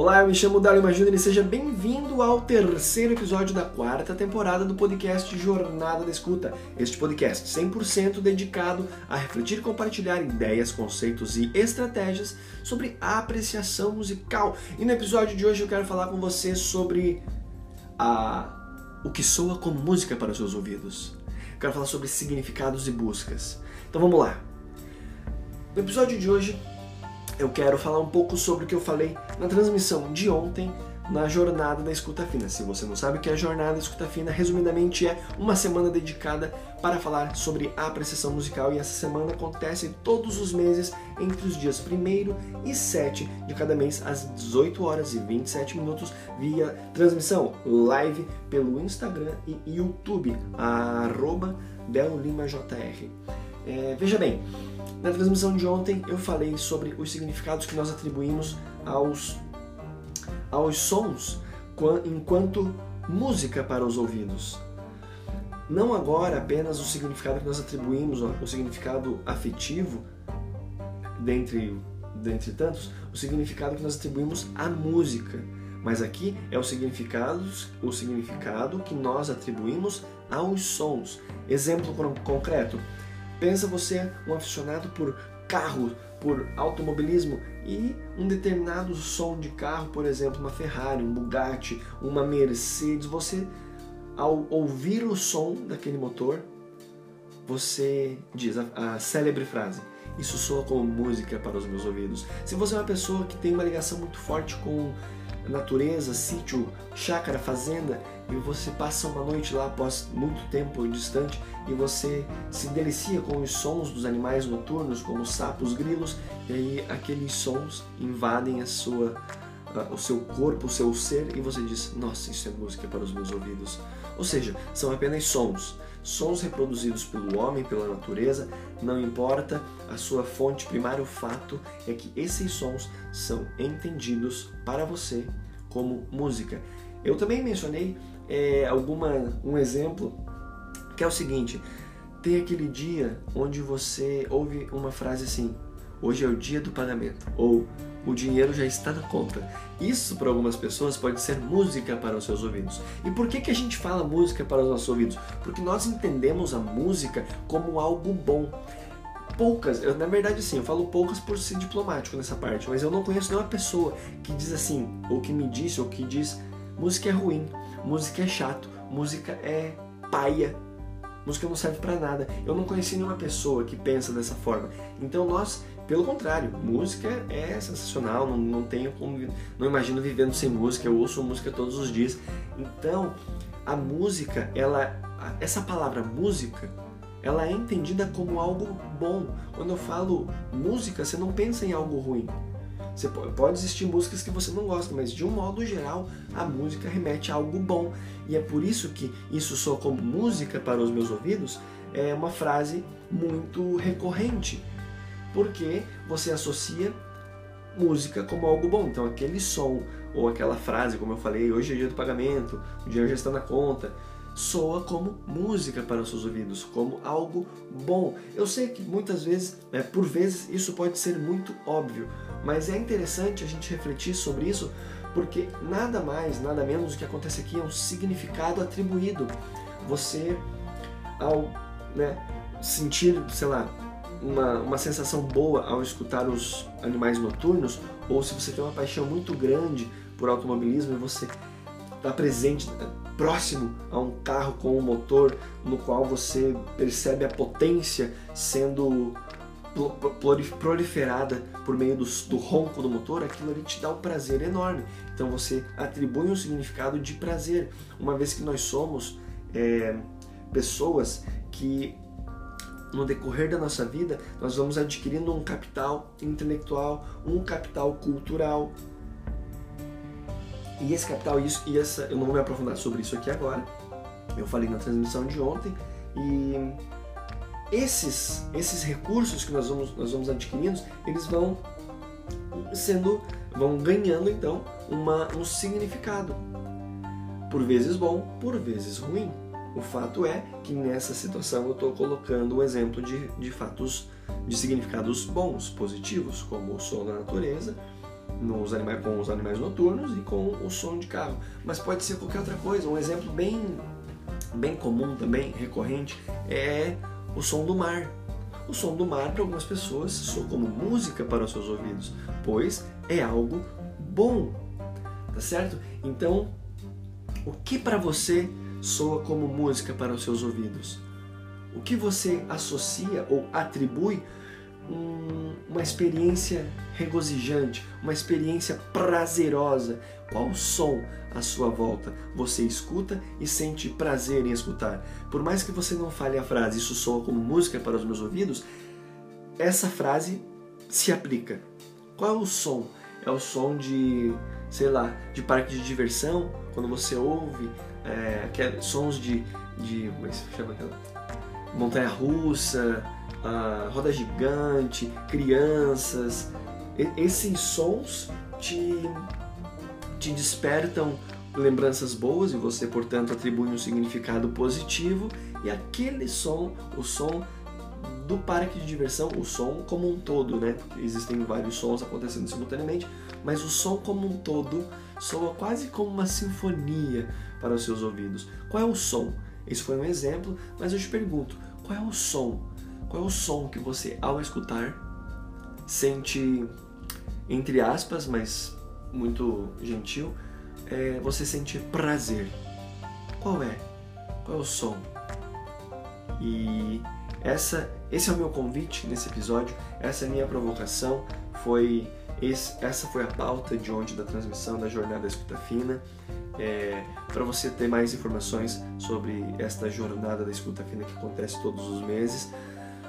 Olá, eu me chamo Dalima Júnior e seja bem-vindo ao terceiro episódio da quarta temporada do podcast Jornada da Escuta. Este podcast 100% dedicado a refletir e compartilhar ideias, conceitos e estratégias sobre apreciação musical. E no episódio de hoje eu quero falar com você sobre a o que soa como música para os seus ouvidos. Quero falar sobre significados e buscas. Então vamos lá. No episódio de hoje eu quero falar um pouco sobre o que eu falei na transmissão de ontem na Jornada da Escuta Fina. Se você não sabe o que é a Jornada da Escuta Fina, resumidamente é uma semana dedicada para falar sobre a apreciação musical e essa semana acontece todos os meses entre os dias 1 e 7 de cada mês às 18 horas e 27 minutos via transmissão live pelo Instagram e YouTube arroba. É, veja bem, na transmissão de ontem eu falei sobre os significados que nós atribuímos aos, aos sons enquanto música para os ouvidos. Não agora apenas o significado que nós atribuímos, o significado afetivo, dentre, dentre tantos, o significado que nós atribuímos à música. Mas aqui é o significado, o significado que nós atribuímos aos sons. Exemplo concreto: Pensa você um aficionado por carro, por automobilismo e um determinado som de carro, por exemplo, uma Ferrari, um Bugatti, uma Mercedes, você ao ouvir o som daquele motor, você diz a, a célebre frase: Isso soa como música para os meus ouvidos. Se você é uma pessoa que tem uma ligação muito forte com natureza, sítio, chácara, fazenda, e você passa uma noite lá após muito tempo distante e você se delicia com os sons dos animais noturnos, como sapos, grilos, e aí aqueles sons invadem a sua, o seu corpo, o seu ser, e você diz: Nossa, isso é música para os meus ouvidos. Ou seja, são apenas sons, sons reproduzidos pelo homem, pela natureza, não importa a sua fonte primária, o fato é que esses sons são entendidos para você como música. Eu também mencionei é, alguma, um exemplo que é o seguinte: tem aquele dia onde você ouve uma frase assim, hoje é o dia do pagamento, ou o dinheiro já está na conta. Isso para algumas pessoas pode ser música para os seus ouvidos. E por que, que a gente fala música para os nossos ouvidos? Porque nós entendemos a música como algo bom. Poucas, eu, na verdade sim, eu falo poucas por ser diplomático nessa parte, mas eu não conheço nenhuma pessoa que diz assim, ou que me disse, ou que diz música é ruim, música é chato, música é paia, música não serve para nada. Eu não conheci nenhuma pessoa que pensa dessa forma. Então nós pelo contrário, música é sensacional, não, não tenho como, não imagino vivendo sem música, eu ouço música todos os dias. Então, a música, ela, essa palavra música, ela é entendida como algo bom. Quando eu falo música, você não pensa em algo ruim. Você pode, existir músicas que você não gosta, mas de um modo geral, a música remete a algo bom. E é por isso que isso soa como música para os meus ouvidos, é uma frase muito recorrente porque você associa música como algo bom. Então, aquele som ou aquela frase, como eu falei, hoje é dia do pagamento, o dinheiro já está na conta, soa como música para os seus ouvidos, como algo bom. Eu sei que muitas vezes, né, por vezes, isso pode ser muito óbvio, mas é interessante a gente refletir sobre isso, porque nada mais, nada menos do que acontece aqui é um significado atribuído. Você, ao né, sentir, sei lá, uma, uma sensação boa ao escutar os animais noturnos, ou se você tem uma paixão muito grande por automobilismo e você está presente, próximo a um carro com um motor no qual você percebe a potência sendo proliferada por meio do, do, ronco do motor, aquilo ali te dá um prazer enorme. Então você atribui um significado de prazer, uma vez que nós somos é, pessoas que no decorrer da nossa vida, nós vamos adquirindo um capital intelectual, um capital cultural. E esse capital, isso, e essa, eu não vou me aprofundar sobre isso aqui agora. Eu falei na transmissão de ontem e esses esses recursos que nós vamos nós vamos adquirindo, eles vão sendo vão ganhando então uma, um significado. Por vezes bom, por vezes ruim. O fato é que nessa situação eu estou colocando o exemplo de, de fatos, de significados bons, positivos, como o som da natureza, nos animais, com os animais noturnos e com o som de carro. Mas pode ser qualquer outra coisa. Um exemplo bem, bem comum também, recorrente, é o som do mar. O som do mar para algumas pessoas soa como música para os seus ouvidos, pois é algo bom, tá certo? Então, o que para você soa como música para os seus ouvidos? O que você associa ou atribui um, uma experiência regozijante, uma experiência prazerosa. Qual som à sua volta você escuta e sente prazer em escutar? Por mais que você não fale a frase, isso soa como música para os meus ouvidos, essa frase se aplica. Qual é o som? É o som de, sei lá, de parque de diversão, quando você ouve é, sons de, de como é que se chama aquela? Montanha russa, a roda gigante, crianças. esses sons te, te despertam lembranças boas e você, portanto, atribui um significado positivo. E aquele som, o som do parque de diversão, o som como um todo, né? Existem vários sons acontecendo simultaneamente, mas o som como um todo soa quase como uma sinfonia para os seus ouvidos. Qual é o som? Esse foi um exemplo, mas eu te pergunto, qual é o som qual é o som que você, ao escutar, sente, entre aspas, mas muito gentil, é, você sente prazer? Qual é? Qual é o som? E essa, esse é o meu convite nesse episódio, essa é a minha provocação, foi esse, essa foi a pauta de ontem da transmissão da Jornada Escuta Fina. É, Para você ter mais informações sobre esta Jornada da Escuta Fina que acontece todos os meses,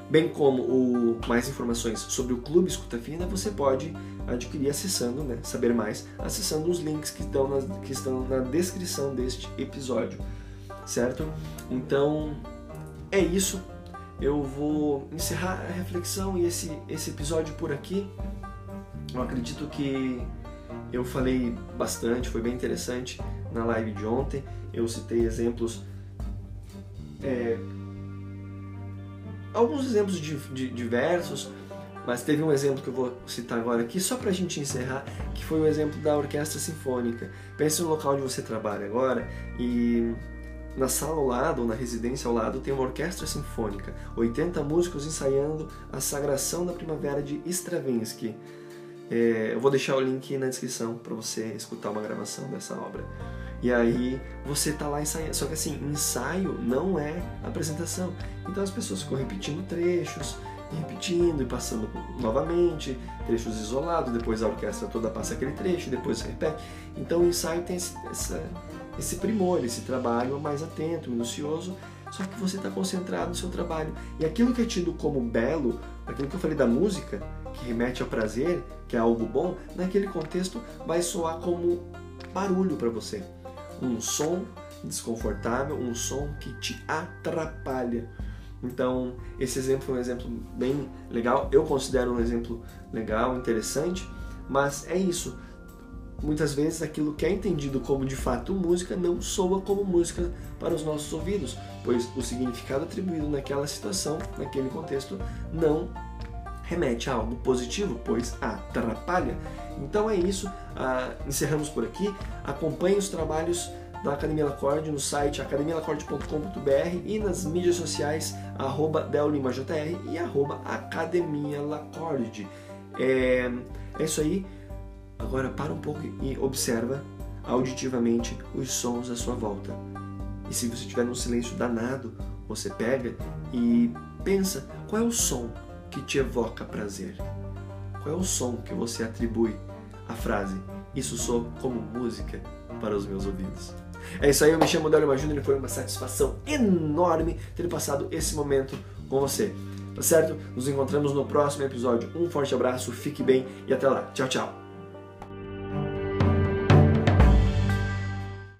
bem como o, mais informações sobre o Clube Escuta Fina, você pode adquirir acessando, né, saber mais, acessando os links que estão, na, que estão na descrição deste episódio, certo? Então, é isso. Eu vou encerrar a reflexão e esse, esse episódio por aqui. Eu acredito que eu falei bastante, foi bem interessante na live de ontem. Eu citei exemplos é, alguns exemplos de, de, diversos, mas teve um exemplo que eu vou citar agora aqui, só para a gente encerrar, que foi o exemplo da orquestra sinfônica. Pense no local onde você trabalha agora e na sala ao lado, ou na residência ao lado, tem uma orquestra sinfônica, 80 músicos ensaiando a Sagração da Primavera de Stravinsky. É, eu vou deixar o link na descrição para você escutar uma gravação dessa obra. E aí você tá lá ensaiando. Só que assim, ensaio não é apresentação. Então as pessoas ficam repetindo trechos, e repetindo e passando novamente, trechos isolados, depois a orquestra toda passa aquele trecho, depois repete. Então o ensaio tem esse, essa, esse primor, esse trabalho mais atento, minucioso, só que você está concentrado no seu trabalho. E aquilo que é tido como belo, aquilo que eu falei da música, que remete ao prazer, que é algo bom, naquele contexto vai soar como barulho para você um som desconfortável, um som que te atrapalha. Então, esse exemplo foi um exemplo bem legal, eu considero um exemplo legal, interessante, mas é isso. Muitas vezes aquilo que é entendido como de fato música não soa como música para os nossos ouvidos, pois o significado atribuído naquela situação, naquele contexto, não remete a algo positivo, pois atrapalha. Então é isso, ah, encerramos por aqui. Acompanhe os trabalhos da Academia Lacorde no site academialacorde.com.br e nas mídias sociais arroba DelLimaJR e arroba Academia Lacorde. É, é isso aí. Agora para um pouco e observa auditivamente os sons à sua volta. E se você estiver num silêncio danado, você pega e pensa qual é o som que te evoca prazer? Qual é o som que você atribui à frase Isso sou como música para os meus ouvidos? É isso aí, eu me chamo Délio Júnior e foi uma satisfação enorme ter passado esse momento com você. Tá certo? Nos encontramos no próximo episódio. Um forte abraço, fique bem e até lá. Tchau, tchau.